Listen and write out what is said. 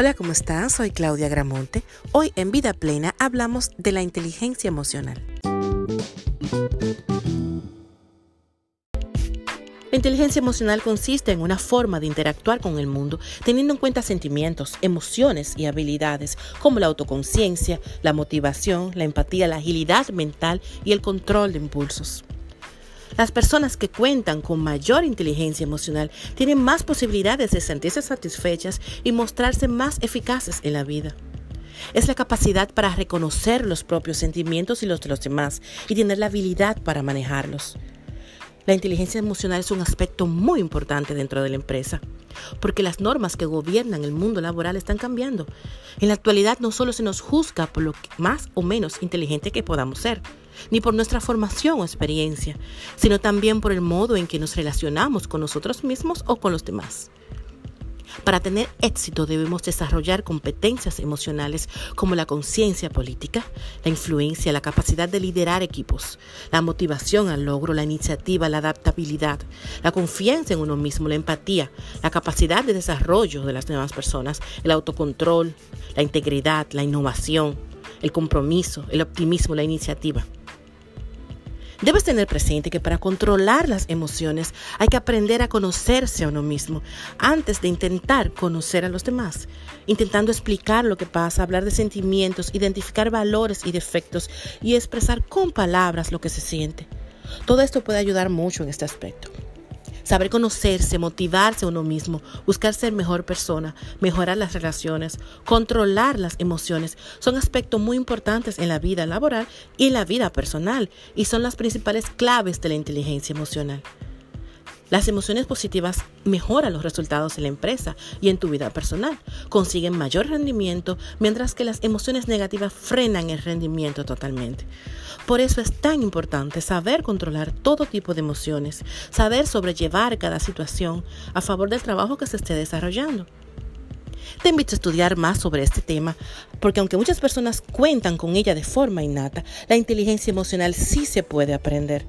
Hola, ¿cómo estás? Soy Claudia Gramonte. Hoy en Vida Plena hablamos de la inteligencia emocional. La inteligencia emocional consiste en una forma de interactuar con el mundo teniendo en cuenta sentimientos, emociones y habilidades como la autoconciencia, la motivación, la empatía, la agilidad mental y el control de impulsos. Las personas que cuentan con mayor inteligencia emocional tienen más posibilidades de sentirse satisfechas y mostrarse más eficaces en la vida. Es la capacidad para reconocer los propios sentimientos y los de los demás y tener la habilidad para manejarlos. La inteligencia emocional es un aspecto muy importante dentro de la empresa, porque las normas que gobiernan el mundo laboral están cambiando. En la actualidad no solo se nos juzga por lo más o menos inteligente que podamos ser, ni por nuestra formación o experiencia, sino también por el modo en que nos relacionamos con nosotros mismos o con los demás. Para tener éxito debemos desarrollar competencias emocionales como la conciencia política, la influencia, la capacidad de liderar equipos, la motivación al logro, la iniciativa, la adaptabilidad, la confianza en uno mismo, la empatía, la capacidad de desarrollo de las nuevas personas, el autocontrol, la integridad, la innovación, el compromiso, el optimismo, la iniciativa. Debes tener presente que para controlar las emociones hay que aprender a conocerse a uno mismo antes de intentar conocer a los demás, intentando explicar lo que pasa, hablar de sentimientos, identificar valores y defectos y expresar con palabras lo que se siente. Todo esto puede ayudar mucho en este aspecto. Saber conocerse, motivarse a uno mismo, buscar ser mejor persona, mejorar las relaciones, controlar las emociones, son aspectos muy importantes en la vida laboral y la vida personal y son las principales claves de la inteligencia emocional. Las emociones positivas mejoran los resultados en la empresa y en tu vida personal. Consiguen mayor rendimiento, mientras que las emociones negativas frenan el rendimiento totalmente. Por eso es tan importante saber controlar todo tipo de emociones, saber sobrellevar cada situación a favor del trabajo que se esté desarrollando. Te invito a estudiar más sobre este tema, porque aunque muchas personas cuentan con ella de forma innata, la inteligencia emocional sí se puede aprender.